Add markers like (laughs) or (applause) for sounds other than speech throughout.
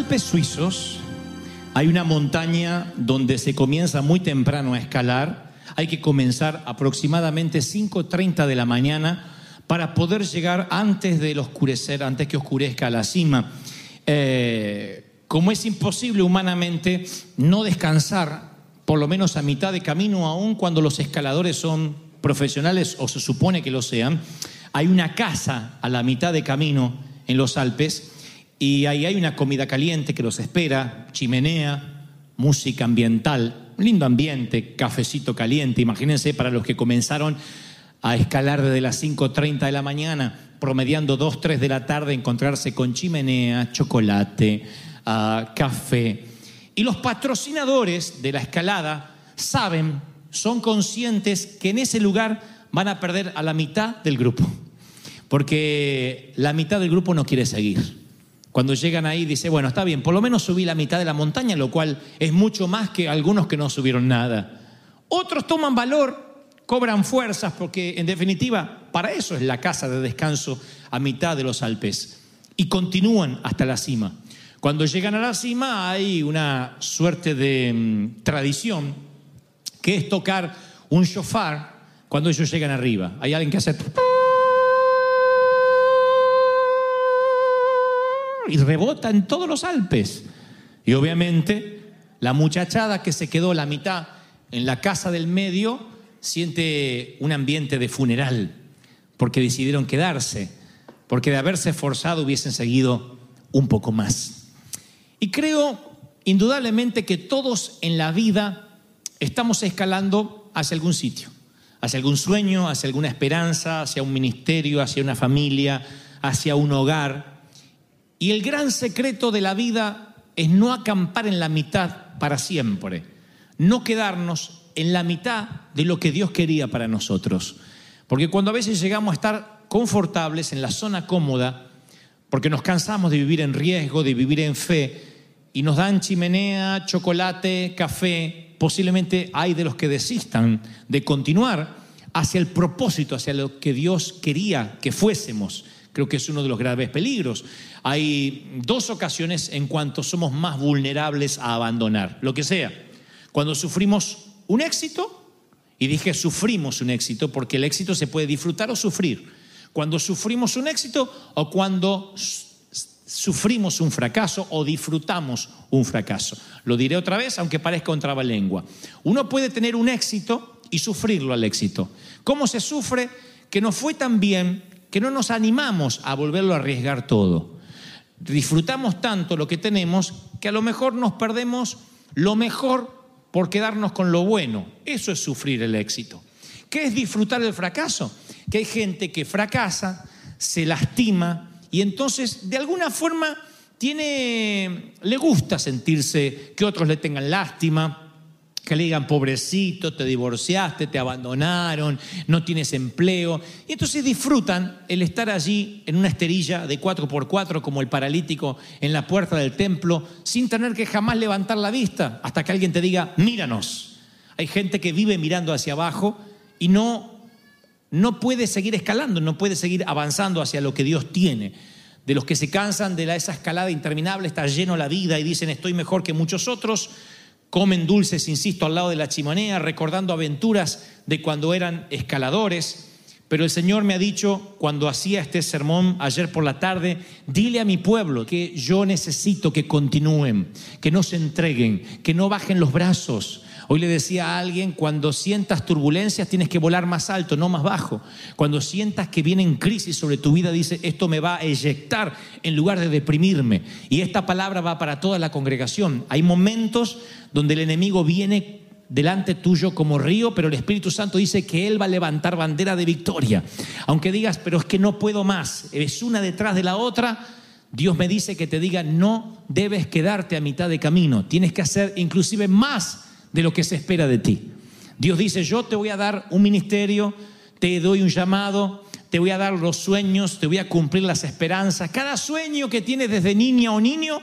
Alpes suizos hay una montaña donde se comienza muy temprano a escalar. Hay que comenzar aproximadamente 5.30 de la mañana para poder llegar antes del oscurecer, antes que oscurezca la cima. Eh, como es imposible humanamente no descansar por lo menos a mitad de camino, aun cuando los escaladores son profesionales o se supone que lo sean, hay una casa a la mitad de camino en los Alpes y ahí hay una comida caliente que los espera, chimenea, música ambiental, lindo ambiente, cafecito caliente. Imagínense para los que comenzaron a escalar desde las 5.30 de la mañana, promediando 2, 3 de la tarde, encontrarse con chimenea, chocolate, ah, café. Y los patrocinadores de la escalada saben, son conscientes que en ese lugar van a perder a la mitad del grupo, porque la mitad del grupo no quiere seguir. Cuando llegan ahí dice, bueno, está bien, por lo menos subí la mitad de la montaña, lo cual es mucho más que algunos que no subieron nada. Otros toman valor, cobran fuerzas, porque en definitiva, para eso es la casa de descanso a mitad de los Alpes. Y continúan hasta la cima. Cuando llegan a la cima hay una suerte de mm, tradición, que es tocar un shofar cuando ellos llegan arriba. Hay alguien que hace... y rebota en todos los Alpes. Y obviamente la muchachada que se quedó la mitad en la casa del medio siente un ambiente de funeral, porque decidieron quedarse, porque de haberse esforzado hubiesen seguido un poco más. Y creo indudablemente que todos en la vida estamos escalando hacia algún sitio, hacia algún sueño, hacia alguna esperanza, hacia un ministerio, hacia una familia, hacia un hogar. Y el gran secreto de la vida es no acampar en la mitad para siempre, no quedarnos en la mitad de lo que Dios quería para nosotros. Porque cuando a veces llegamos a estar confortables en la zona cómoda, porque nos cansamos de vivir en riesgo, de vivir en fe, y nos dan chimenea, chocolate, café, posiblemente hay de los que desistan de continuar hacia el propósito, hacia lo que Dios quería que fuésemos. Creo que es uno de los graves peligros. Hay dos ocasiones en cuanto somos más vulnerables a abandonar, lo que sea. Cuando sufrimos un éxito, y dije sufrimos un éxito, porque el éxito se puede disfrutar o sufrir. Cuando sufrimos un éxito o cuando sufrimos un fracaso o disfrutamos un fracaso. Lo diré otra vez, aunque parezca un trabalengua. Uno puede tener un éxito y sufrirlo al éxito. ¿Cómo se sufre? Que no fue tan bien que no nos animamos a volverlo a arriesgar todo. Disfrutamos tanto lo que tenemos que a lo mejor nos perdemos lo mejor por quedarnos con lo bueno. Eso es sufrir el éxito. ¿Qué es disfrutar el fracaso? Que hay gente que fracasa, se lastima y entonces de alguna forma tiene le gusta sentirse que otros le tengan lástima, que le digan, pobrecito, te divorciaste, te abandonaron, no tienes empleo. Y entonces disfrutan el estar allí en una esterilla de 4x4 como el paralítico en la puerta del templo, sin tener que jamás levantar la vista hasta que alguien te diga, míranos. Hay gente que vive mirando hacia abajo y no, no puede seguir escalando, no puede seguir avanzando hacia lo que Dios tiene. De los que se cansan de la, esa escalada interminable, está lleno la vida y dicen, estoy mejor que muchos otros, comen dulces, insisto, al lado de la chimenea, recordando aventuras de cuando eran escaladores. Pero el Señor me ha dicho, cuando hacía este sermón ayer por la tarde, dile a mi pueblo que yo necesito que continúen, que no se entreguen, que no bajen los brazos. Hoy le decía a alguien, cuando sientas turbulencias tienes que volar más alto, no más bajo. Cuando sientas que vienen crisis sobre tu vida, dice, esto me va a eyectar en lugar de deprimirme. Y esta palabra va para toda la congregación. Hay momentos donde el enemigo viene delante tuyo como río, pero el Espíritu Santo dice que Él va a levantar bandera de victoria. Aunque digas, pero es que no puedo más, es una detrás de la otra, Dios me dice que te diga, no debes quedarte a mitad de camino, tienes que hacer inclusive más de lo que se espera de ti. Dios dice, yo te voy a dar un ministerio, te doy un llamado, te voy a dar los sueños, te voy a cumplir las esperanzas. Cada sueño que tienes desde niña o niño,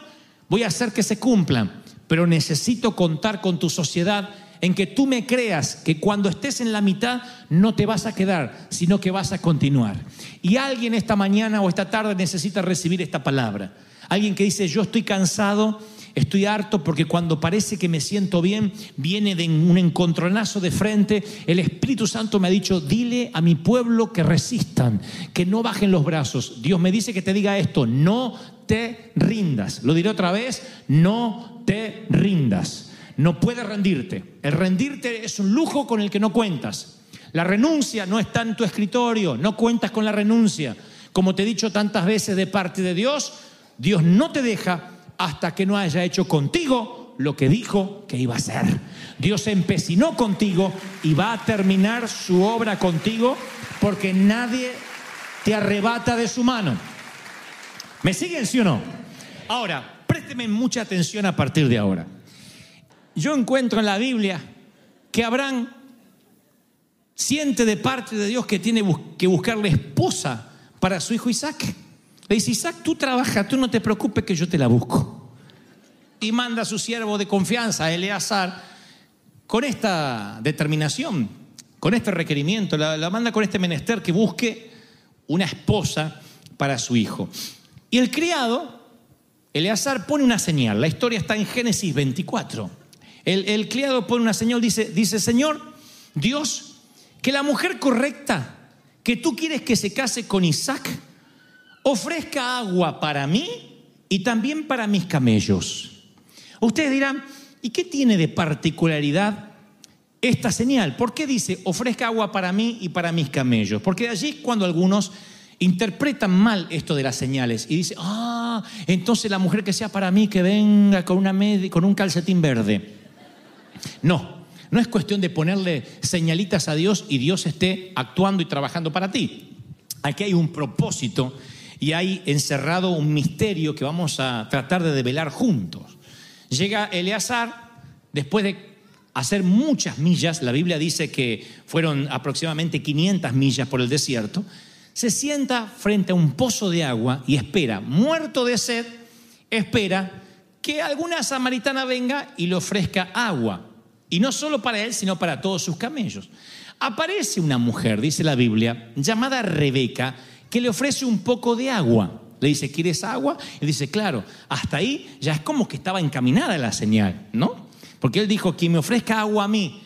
voy a hacer que se cumplan, pero necesito contar con tu sociedad en que tú me creas que cuando estés en la mitad no te vas a quedar, sino que vas a continuar. Y alguien esta mañana o esta tarde necesita recibir esta palabra. Alguien que dice, yo estoy cansado, estoy harto porque cuando parece que me siento bien, viene de un encontronazo de frente. El Espíritu Santo me ha dicho, dile a mi pueblo que resistan, que no bajen los brazos. Dios me dice que te diga esto, no te rindas. Lo diré otra vez, no te rindas no puedes rendirte. El rendirte es un lujo con el que no cuentas. La renuncia no está en tu escritorio, no cuentas con la renuncia. Como te he dicho tantas veces de parte de Dios, Dios no te deja hasta que no haya hecho contigo lo que dijo que iba a hacer. Dios se empecinó contigo y va a terminar su obra contigo porque nadie te arrebata de su mano. ¿Me siguen, sí o no? Ahora, présteme mucha atención a partir de ahora yo encuentro en la Biblia que Abraham siente de parte de Dios que tiene que buscarle esposa para su hijo Isaac. Le dice, Isaac, tú trabajas, tú no te preocupes que yo te la busco. Y manda a su siervo de confianza, Eleazar, con esta determinación, con este requerimiento, la, la manda con este menester que busque una esposa para su hijo. Y el criado, Eleazar, pone una señal. La historia está en Génesis 24. El, criado pone una señal, dice, dice, Señor, Dios, que la mujer correcta que tú quieres que se case con Isaac, ofrezca agua para mí y también para mis camellos. Ustedes dirán, ¿y qué tiene de particularidad esta señal? ¿Por qué dice, ofrezca agua para mí y para mis camellos? Porque de allí es cuando algunos interpretan mal esto de las señales y dicen, ah, entonces la mujer que sea para mí, que venga con, una con un calcetín verde. No, no es cuestión de ponerle señalitas a Dios y Dios esté actuando y trabajando para ti. Aquí hay un propósito y hay encerrado un misterio que vamos a tratar de develar juntos. Llega Eleazar, después de hacer muchas millas, la Biblia dice que fueron aproximadamente 500 millas por el desierto, se sienta frente a un pozo de agua y espera, muerto de sed, espera que alguna samaritana venga y le ofrezca agua. Y no solo para él, sino para todos sus camellos. Aparece una mujer, dice la Biblia, llamada Rebeca, que le ofrece un poco de agua. Le dice, ¿quieres agua? Y dice, claro, hasta ahí ya es como que estaba encaminada la señal, ¿no? Porque él dijo, quien me ofrezca agua a mí,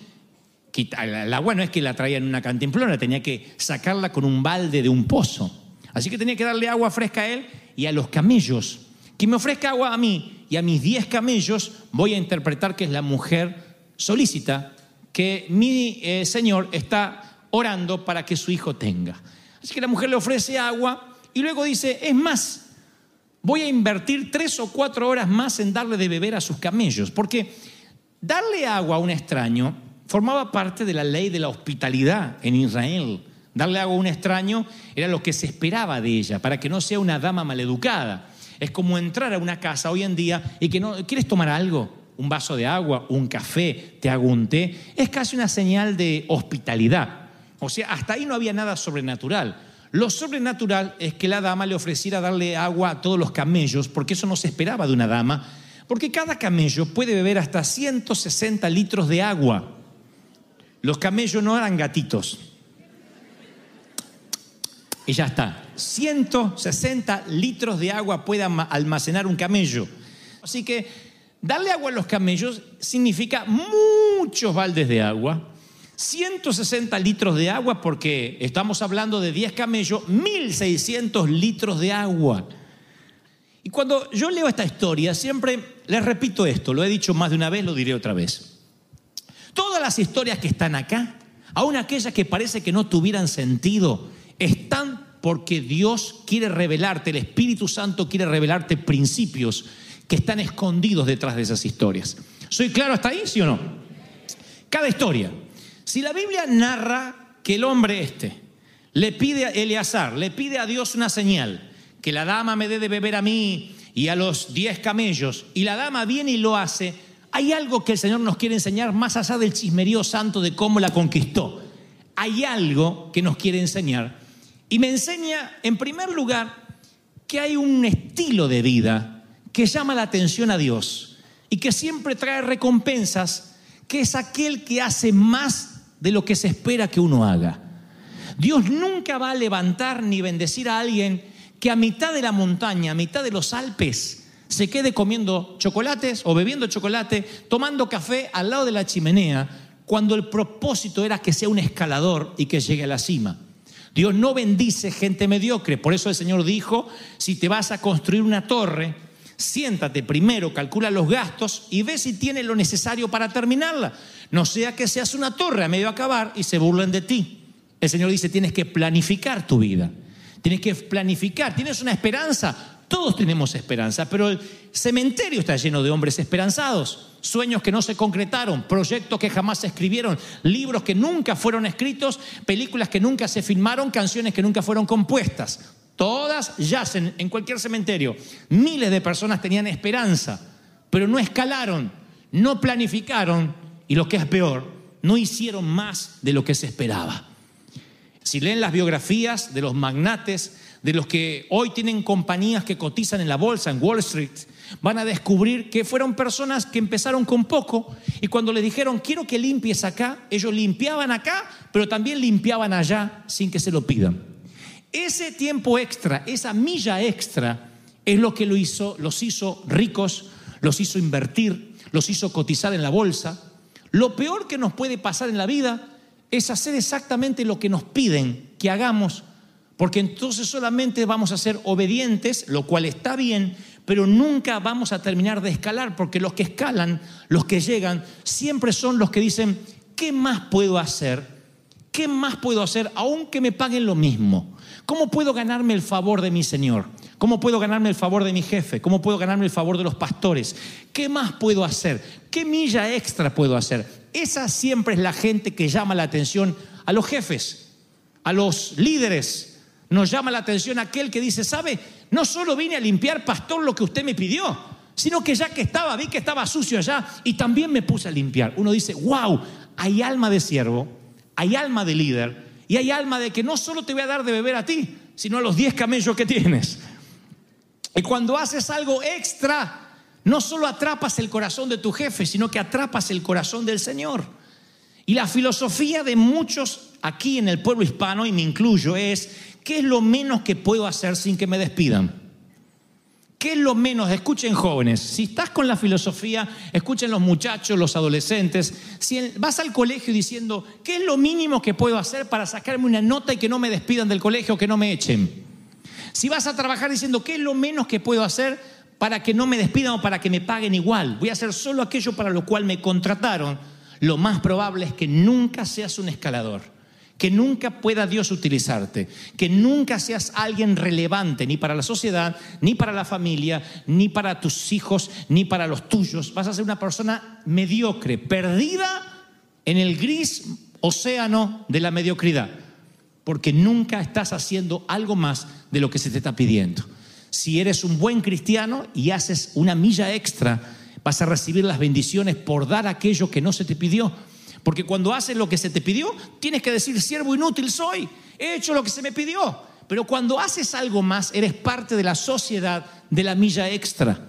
el agua no es que la traía en una cantimplora, tenía que sacarla con un balde de un pozo. Así que tenía que darle agua fresca a él y a los camellos. Quien me ofrezca agua a mí y a mis diez camellos, voy a interpretar que es la mujer solicita que mi eh, Señor está orando para que su hijo tenga. Así que la mujer le ofrece agua y luego dice, es más, voy a invertir tres o cuatro horas más en darle de beber a sus camellos, porque darle agua a un extraño formaba parte de la ley de la hospitalidad en Israel. Darle agua a un extraño era lo que se esperaba de ella, para que no sea una dama maleducada. Es como entrar a una casa hoy en día y que no, ¿quieres tomar algo? un vaso de agua, un café, te hago un té, es casi una señal de hospitalidad. O sea, hasta ahí no había nada sobrenatural. Lo sobrenatural es que la dama le ofreciera darle agua a todos los camellos, porque eso no se esperaba de una dama, porque cada camello puede beber hasta 160 litros de agua. Los camellos no eran gatitos. Y ya está. 160 litros de agua puede almacenar un camello. Así que darle agua a los camellos significa muchos baldes de agua, 160 litros de agua, porque estamos hablando de 10 camellos, 1600 litros de agua. Y cuando yo leo esta historia, siempre les repito esto, lo he dicho más de una vez, lo diré otra vez. Todas las historias que están acá, aun aquellas que parece que no tuvieran sentido, están porque Dios quiere revelarte, el Espíritu Santo quiere revelarte principios que están escondidos detrás de esas historias. ¿Soy claro hasta ahí, sí o no? Cada historia. Si la Biblia narra que el hombre este le pide a Eleazar, le pide a Dios una señal, que la dama me dé de beber a mí y a los diez camellos, y la dama viene y lo hace, hay algo que el Señor nos quiere enseñar más allá del chismerío santo de cómo la conquistó. Hay algo que nos quiere enseñar. Y me enseña, en primer lugar, que hay un estilo de vida que llama la atención a Dios y que siempre trae recompensas, que es aquel que hace más de lo que se espera que uno haga. Dios nunca va a levantar ni bendecir a alguien que a mitad de la montaña, a mitad de los Alpes, se quede comiendo chocolates o bebiendo chocolate, tomando café al lado de la chimenea, cuando el propósito era que sea un escalador y que llegue a la cima. Dios no bendice gente mediocre, por eso el Señor dijo, si te vas a construir una torre, siéntate primero, calcula los gastos y ve si tienes lo necesario para terminarla. No sea que seas una torre a medio acabar y se burlen de ti. El Señor dice, tienes que planificar tu vida. Tienes que planificar, tienes una esperanza, todos tenemos esperanza, pero el cementerio está lleno de hombres esperanzados, sueños que no se concretaron, proyectos que jamás se escribieron, libros que nunca fueron escritos, películas que nunca se filmaron, canciones que nunca fueron compuestas. Todas yacen en cualquier cementerio. Miles de personas tenían esperanza, pero no escalaron, no planificaron y lo que es peor, no hicieron más de lo que se esperaba. Si leen las biografías de los magnates, de los que hoy tienen compañías que cotizan en la bolsa, en Wall Street, van a descubrir que fueron personas que empezaron con poco y cuando le dijeron, quiero que limpies acá, ellos limpiaban acá, pero también limpiaban allá sin que se lo pidan. Ese tiempo extra, esa milla extra, es lo que lo hizo, los hizo ricos, los hizo invertir, los hizo cotizar en la bolsa. Lo peor que nos puede pasar en la vida es hacer exactamente lo que nos piden que hagamos porque entonces solamente vamos a ser obedientes, lo cual está bien, pero nunca vamos a terminar de escalar, porque los que escalan, los que llegan, siempre son los que dicen, ¿qué más puedo hacer? ¿Qué más puedo hacer aunque me paguen lo mismo? ¿Cómo puedo ganarme el favor de mi Señor? ¿Cómo puedo ganarme el favor de mi jefe? ¿Cómo puedo ganarme el favor de los pastores? ¿Qué más puedo hacer? ¿Qué milla extra puedo hacer? Esa siempre es la gente que llama la atención a los jefes, a los líderes, nos llama la atención aquel que dice, ¿sabe? No solo vine a limpiar, pastor, lo que usted me pidió, sino que ya que estaba, vi que estaba sucio allá y también me puse a limpiar. Uno dice, wow, hay alma de siervo, hay alma de líder y hay alma de que no solo te voy a dar de beber a ti, sino a los 10 camellos que tienes. Y cuando haces algo extra, no solo atrapas el corazón de tu jefe, sino que atrapas el corazón del Señor. Y la filosofía de muchos aquí en el pueblo hispano, y me incluyo, es ¿qué es lo menos que puedo hacer sin que me despidan? ¿Qué es lo menos? Escuchen jóvenes, si estás con la filosofía, escuchen los muchachos, los adolescentes, si vas al colegio diciendo, ¿qué es lo mínimo que puedo hacer para sacarme una nota y que no me despidan del colegio, que no me echen? Si vas a trabajar diciendo, ¿qué es lo menos que puedo hacer para que no me despidan o para que me paguen igual? Voy a hacer solo aquello para lo cual me contrataron. Lo más probable es que nunca seas un escalador que nunca pueda Dios utilizarte, que nunca seas alguien relevante ni para la sociedad, ni para la familia, ni para tus hijos, ni para los tuyos. Vas a ser una persona mediocre, perdida en el gris océano de la mediocridad, porque nunca estás haciendo algo más de lo que se te está pidiendo. Si eres un buen cristiano y haces una milla extra, vas a recibir las bendiciones por dar aquello que no se te pidió. Porque cuando haces lo que se te pidió, tienes que decir, siervo inútil soy, he hecho lo que se me pidió. Pero cuando haces algo más, eres parte de la sociedad de la milla extra.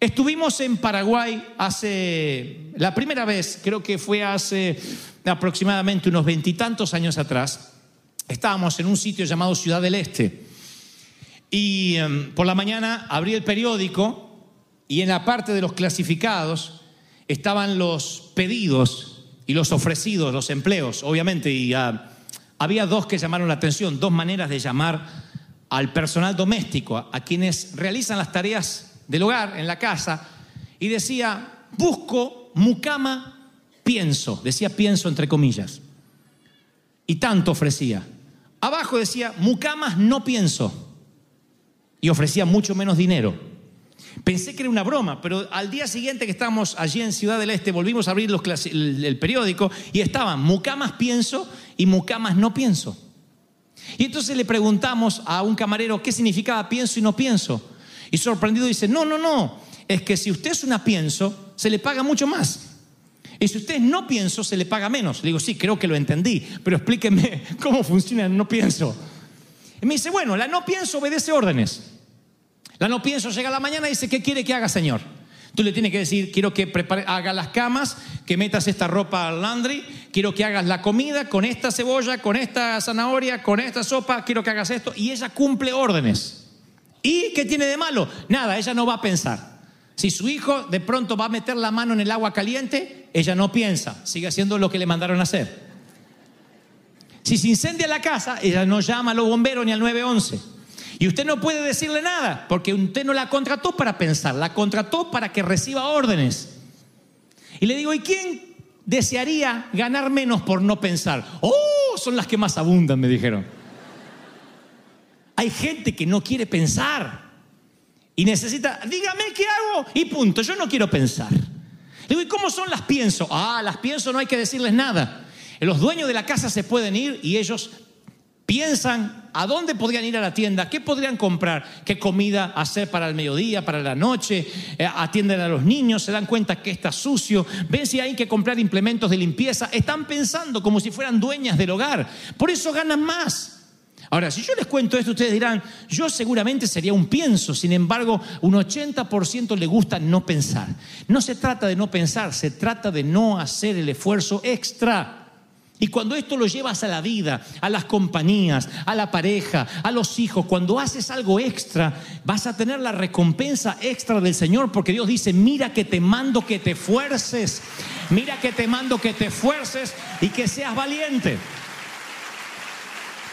Estuvimos en Paraguay hace, la primera vez, creo que fue hace aproximadamente unos veintitantos años atrás, estábamos en un sitio llamado Ciudad del Este. Y em, por la mañana abrí el periódico y en la parte de los clasificados estaban los pedidos y los ofrecidos, los empleos, obviamente, y ah, había dos que llamaron la atención, dos maneras de llamar al personal doméstico, a, a quienes realizan las tareas del hogar en la casa, y decía, busco mucama, pienso, decía pienso entre comillas, y tanto ofrecía. Abajo decía, mucamas no pienso, y ofrecía mucho menos dinero. Pensé que era una broma, pero al día siguiente que estábamos allí en Ciudad del Este, volvimos a abrir los el, el periódico y estaban mucamas pienso y mucamas no pienso. Y entonces le preguntamos a un camarero qué significaba pienso y no pienso. Y sorprendido dice, no, no, no, es que si usted es una pienso, se le paga mucho más. Y si usted es no pienso, se le paga menos. Le digo, sí, creo que lo entendí, pero explíqueme (laughs) cómo funciona el no pienso. Y me dice, bueno, la no pienso obedece órdenes. La no pienso llega a la mañana y dice, ¿qué quiere que haga, Señor? Tú le tienes que decir, quiero que prepare, haga las camas, que metas esta ropa al laundry, quiero que hagas la comida con esta cebolla, con esta zanahoria, con esta sopa, quiero que hagas esto. Y ella cumple órdenes. ¿Y qué tiene de malo? Nada, ella no va a pensar. Si su hijo de pronto va a meter la mano en el agua caliente, ella no piensa, sigue haciendo lo que le mandaron a hacer. Si se incendia la casa, ella no llama a los bomberos ni al 911. Y usted no puede decirle nada, porque usted no la contrató para pensar, la contrató para que reciba órdenes. Y le digo, ¿y quién desearía ganar menos por no pensar? Oh, son las que más abundan, me dijeron. Hay gente que no quiere pensar y necesita, dígame qué hago y punto, yo no quiero pensar. Le digo, ¿y cómo son las pienso? Ah, las pienso no hay que decirles nada. Los dueños de la casa se pueden ir y ellos piensan a dónde podrían ir a la tienda, qué podrían comprar, qué comida hacer para el mediodía, para la noche, eh, atienden a los niños, se dan cuenta que está sucio, ven si hay que comprar implementos de limpieza, están pensando como si fueran dueñas del hogar, por eso ganan más. Ahora, si yo les cuento esto, ustedes dirán, yo seguramente sería un pienso, sin embargo, un 80% le gusta no pensar. No se trata de no pensar, se trata de no hacer el esfuerzo extra. Y cuando esto lo llevas a la vida, a las compañías, a la pareja, a los hijos, cuando haces algo extra, vas a tener la recompensa extra del Señor, porque Dios dice, mira que te mando que te fuerces, mira que te mando que te fuerces y que seas valiente.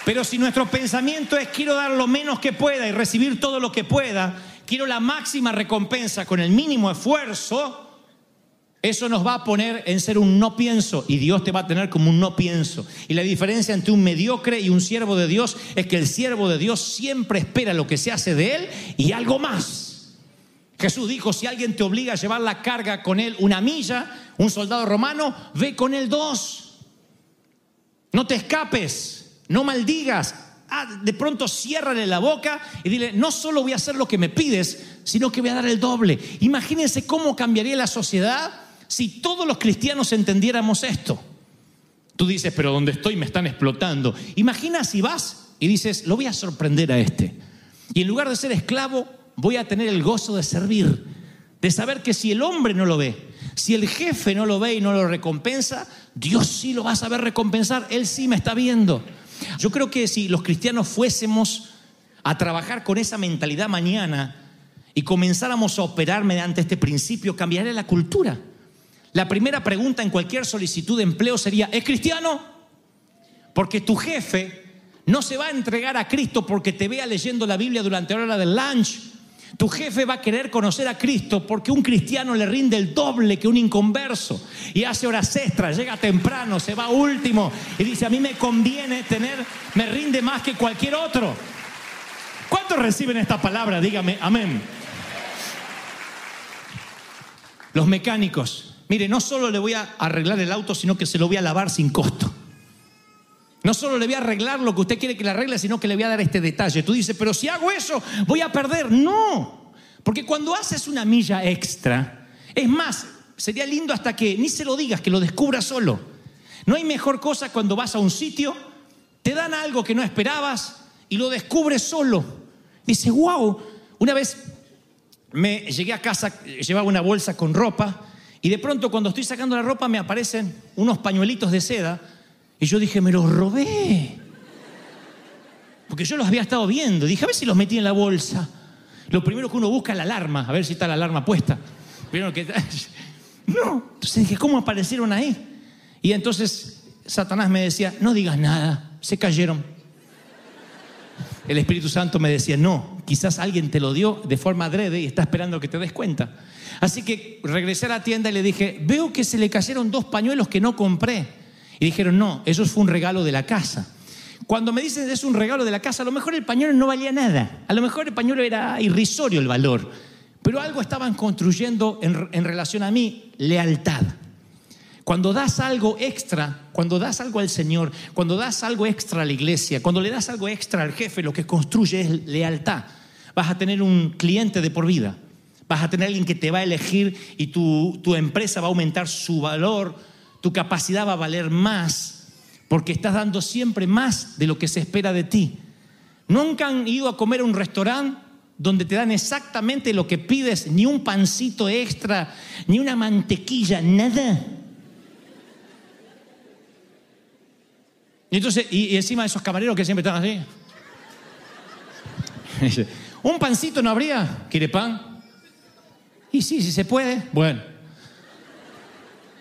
Pero si nuestro pensamiento es quiero dar lo menos que pueda y recibir todo lo que pueda, quiero la máxima recompensa con el mínimo esfuerzo, eso nos va a poner en ser un no pienso y Dios te va a tener como un no pienso. Y la diferencia entre un mediocre y un siervo de Dios es que el siervo de Dios siempre espera lo que se hace de él y algo más. Jesús dijo, si alguien te obliga a llevar la carga con él una milla, un soldado romano, ve con él dos. No te escapes, no maldigas. Ah, de pronto ciérrale la boca y dile, no solo voy a hacer lo que me pides, sino que voy a dar el doble. Imagínense cómo cambiaría la sociedad si todos los cristianos entendiéramos esto. Tú dices, pero donde estoy me están explotando. Imagina si vas y dices, lo voy a sorprender a este. Y en lugar de ser esclavo, voy a tener el gozo de servir, de saber que si el hombre no lo ve, si el jefe no lo ve y no lo recompensa, Dios sí lo va a saber recompensar, Él sí me está viendo. Yo creo que si los cristianos fuésemos a trabajar con esa mentalidad mañana y comenzáramos a operar mediante este principio, cambiaría la cultura. La primera pregunta en cualquier solicitud de empleo sería, ¿es cristiano? Porque tu jefe no se va a entregar a Cristo porque te vea leyendo la Biblia durante la hora del lunch. Tu jefe va a querer conocer a Cristo porque un cristiano le rinde el doble que un inconverso y hace horas extras, llega temprano, se va último y dice, a mí me conviene tener, me rinde más que cualquier otro. ¿Cuántos reciben esta palabra? Dígame, amén. Los mecánicos, mire, no solo le voy a arreglar el auto, sino que se lo voy a lavar sin costo. No solo le voy a arreglar lo que usted quiere que le arregle, sino que le voy a dar este detalle. Tú dices, pero si hago eso, voy a perder. No, porque cuando haces una milla extra, es más, sería lindo hasta que ni se lo digas, que lo descubras solo. No hay mejor cosa cuando vas a un sitio, te dan algo que no esperabas y lo descubres solo. Dice, wow, una vez me llegué a casa, llevaba una bolsa con ropa y de pronto cuando estoy sacando la ropa me aparecen unos pañuelitos de seda y yo dije, me los robé. Porque yo los había estado viendo. Dije, a ver si los metí en la bolsa. Lo primero que uno busca es la alarma, a ver si está la alarma puesta. Primero que... (laughs) No, entonces dije, ¿cómo aparecieron ahí? Y entonces Satanás me decía, no digas nada, se cayeron. El Espíritu Santo me decía, no, quizás alguien te lo dio de forma adrede y está esperando que te des cuenta. Así que regresé a la tienda y le dije, veo que se le cayeron dos pañuelos que no compré. Y dijeron, no, eso fue un regalo de la casa. Cuando me dicen es un regalo de la casa, a lo mejor el pañuelo no valía nada. A lo mejor el pañuelo era irrisorio el valor. Pero algo estaban construyendo en, en relación a mí, lealtad. Cuando das algo extra, cuando das algo al Señor, cuando das algo extra a la iglesia, cuando le das algo extra al jefe, lo que construye es lealtad. Vas a tener un cliente de por vida. Vas a tener alguien que te va a elegir y tu, tu empresa va a aumentar su valor, tu capacidad va a valer más, porque estás dando siempre más de lo que se espera de ti. Nunca han ido a comer a un restaurante donde te dan exactamente lo que pides, ni un pancito extra, ni una mantequilla, nada. Y entonces, y, encima esos camareros que siempre están así. (laughs) ¿Un pancito no habría? ¿Quiere pan? Y sí, si se puede. Bueno.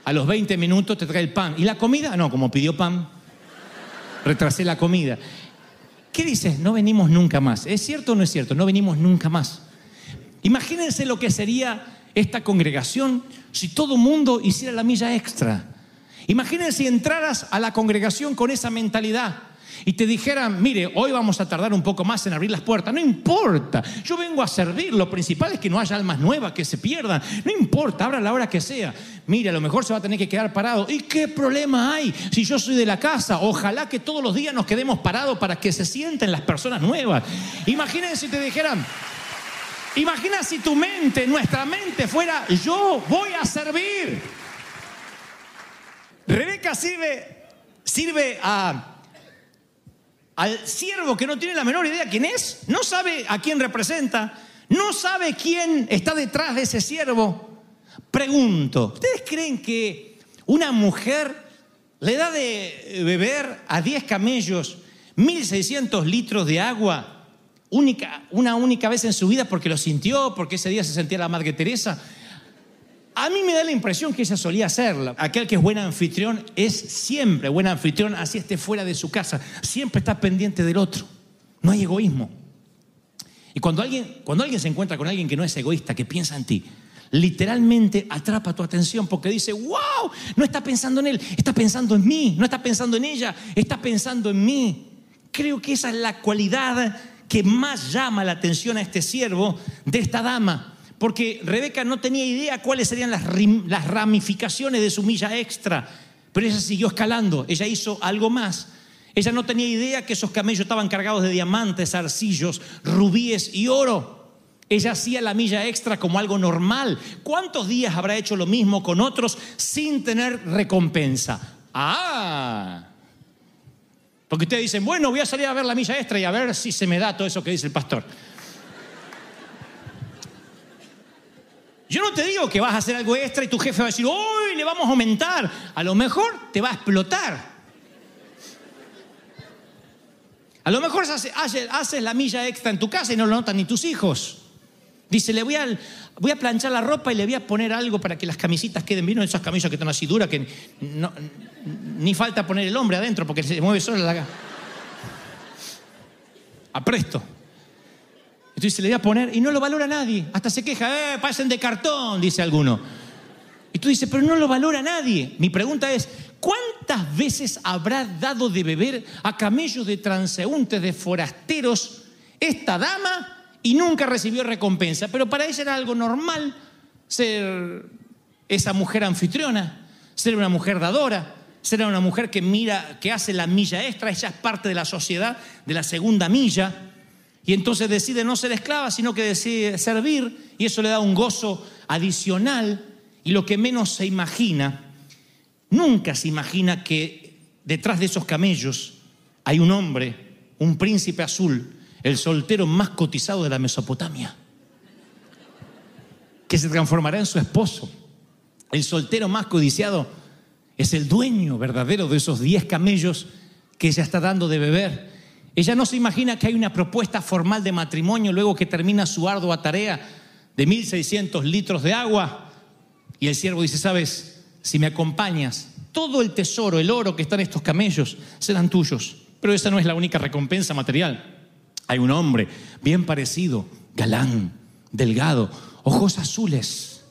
A los 20 minutos te trae el pan. ¿Y la comida? No, como pidió pan, retrasé la comida. ¿Qué dices? No venimos nunca más. ¿Es cierto o no es cierto? No venimos nunca más. Imagínense lo que sería esta congregación si todo mundo hiciera la milla extra. Imagínense si entraras a la congregación con esa mentalidad y te dijeran, mire, hoy vamos a tardar un poco más en abrir las puertas. No importa, yo vengo a servir. Lo principal es que no haya almas nuevas que se pierdan. No importa, abra la hora que sea. Mire, a lo mejor se va a tener que quedar parado. ¿Y qué problema hay si yo soy de la casa? Ojalá que todos los días nos quedemos parados para que se sienten las personas nuevas. Imagínense si te dijeran, imagina si tu mente, nuestra mente fuera, yo voy a servir. Rebeca sirve, sirve a al siervo que no tiene la menor idea quién es, no sabe a quién representa, no sabe quién está detrás de ese siervo. Pregunto, ¿ustedes creen que una mujer le da de beber a 10 camellos 1.600 litros de agua única, una única vez en su vida porque lo sintió, porque ese día se sentía la Madre Teresa? A mí me da la impresión que ella solía hacerla. Aquel que es buen anfitrión es siempre buen anfitrión, así esté fuera de su casa. Siempre está pendiente del otro. No hay egoísmo. Y cuando alguien, cuando alguien se encuentra con alguien que no es egoísta, que piensa en ti, literalmente atrapa tu atención porque dice, wow, no está pensando en él, está pensando en mí, no está pensando en ella, está pensando en mí. Creo que esa es la cualidad que más llama la atención a este siervo de esta dama porque Rebeca no tenía idea cuáles serían las, ramificaciones de su milla extra, pero ella siguió escalando, ella hizo algo más. Ella no tenía idea que esos camellos estaban cargados de diamantes, arcillos, rubíes y oro. Ella hacía la milla extra como algo normal. ¿Cuántos días habrá hecho lo mismo con otros sin tener recompensa? Ah, porque ustedes dicen, bueno, voy a salir a ver la milla extra y a ver si se me da todo eso que dice el pastor. Yo no te digo que vas a hacer algo extra y tu jefe va a decir, hoy le vamos a aumentar. A lo mejor te va a explotar. A lo mejor haces, la milla extra en tu casa y no lo notan ni tus hijos. Dice, le voy a, voy a planchar la ropa y le voy a poner algo para que las camisitas queden bien. Esas camisas que están así duras que ni falta poner el hombre adentro porque se mueve sola la... Apresto. Entonces se le voy a poner y no lo valora nadie. Hasta se queja, eh, pasen de cartón, dice alguno. Y tú dices, pero no lo valora nadie. Mi pregunta es, ¿cuántas veces habrá dado de beber a camellos de transeúntes, de forasteros, esta dama y nunca recibió recompensa? Pero para ella era algo normal ser esa mujer anfitriona, ser una mujer dadora, ser una mujer que mira, que hace la milla extra, ella es parte de la sociedad de la segunda milla. Y entonces decide no ser esclava, sino que decide servir y eso le da un gozo adicional y lo que menos se imagina, nunca se imagina que detrás de esos camellos hay un hombre, un príncipe azul, el soltero más cotizado de la Mesopotamia, que se transformará en su esposo. El soltero más codiciado es el dueño verdadero de esos diez camellos que ella está dando de beber Ella no se imagina que hay una propuesta formal de matrimonio luego que termina su ardua tarea de 1.600 litros de agua. Y el siervo dice, sabes, si me acompañas, todo el tesoro, el oro que está en estos camellos, serán tuyos. Pero esa no es la única recompensa material. Hay un hombre bien parecido, galán, delgado, ojos azules,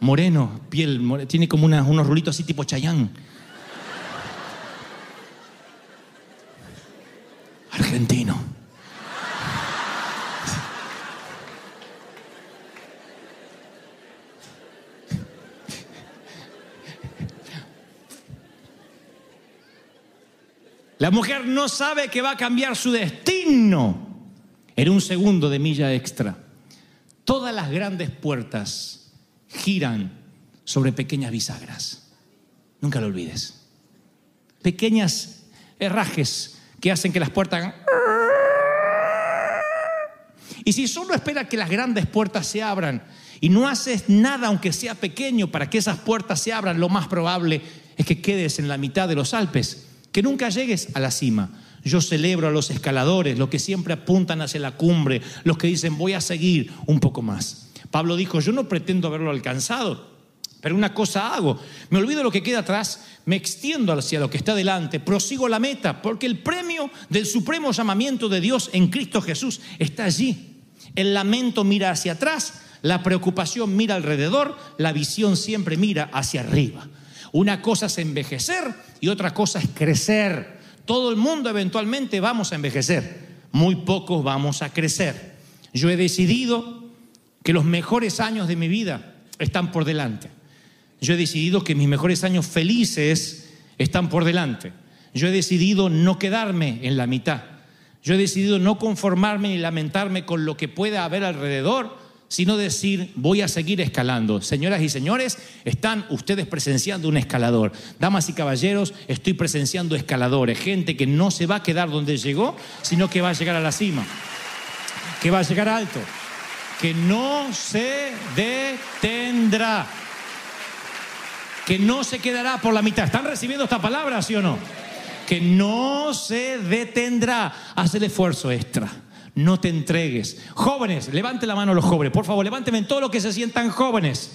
moreno, piel, tiene como unos rulitos así tipo chayán. La mujer no sabe que va a cambiar su destino en un segundo de milla extra. Todas las grandes puertas giran sobre pequeñas bisagras. Nunca lo olvides. Pequeñas herrajes que hacen que las puertas. Y si solo espera que las grandes puertas se abran y no haces nada, aunque sea pequeño, para que esas puertas se abran, lo más probable es que quedes en la mitad de los Alpes, que nunca llegues a la cima. Yo celebro a los escaladores, los que siempre apuntan hacia la cumbre, los que dicen voy a seguir un poco más. Pablo dijo, yo no pretendo haberlo alcanzado, pero una cosa hago, me olvido lo que queda atrás, me extiendo hacia lo que está delante, prosigo la meta, porque el premio del supremo llamamiento de Dios en Cristo Jesús está allí. El lamento mira hacia atrás, la preocupación mira alrededor, la visión siempre mira hacia arriba. Una cosa es envejecer y otra cosa es crecer. Todo el mundo eventualmente vamos a envejecer, muy pocos vamos a crecer. Yo he decidido que los mejores años de mi vida están por delante. Yo he decidido que mis mejores años felices están por delante. Yo he decidido no quedarme en la mitad. Yo he decidido no conformarme ni lamentarme con lo que pueda haber alrededor, sino decir, voy a seguir escalando. Señoras y señores, están ustedes presenciando un escalador. Damas y caballeros, estoy presenciando escaladores, gente que no se va a quedar donde llegó, sino que va a llegar a la cima, que va a llegar alto, que no se detendrá que no se quedará por la mitad. ¿Están recibiendo esta palabra, sí o no? Que no se detendrá. Haz el esfuerzo extra. No te entregues. Jóvenes, levante la mano los jóvenes. Por favor, levánteme en todo lo que se sientan jóvenes.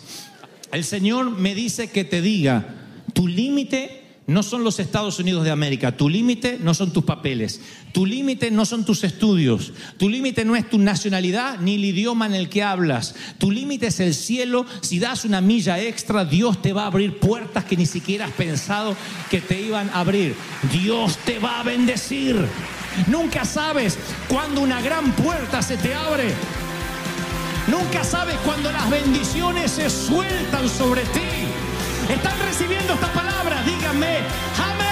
El Señor me dice que te diga, tu límite no son los Estados Unidos de América, tu límite no son tus papeles, tu límite no son tus estudios, tu límite no es tu nacionalidad ni el idioma en el que hablas, tu límite es el cielo, si das una milla extra, Dios te va a abrir puertas que ni siquiera has pensado que te iban a abrir, Dios te va a bendecir, Nunca sabes cuando una gran puerta se te abre. Nunca sabes cuando las bendiciones se sueltan sobre ti. ¿Están recibiendo esta palabra? Díganme, amén.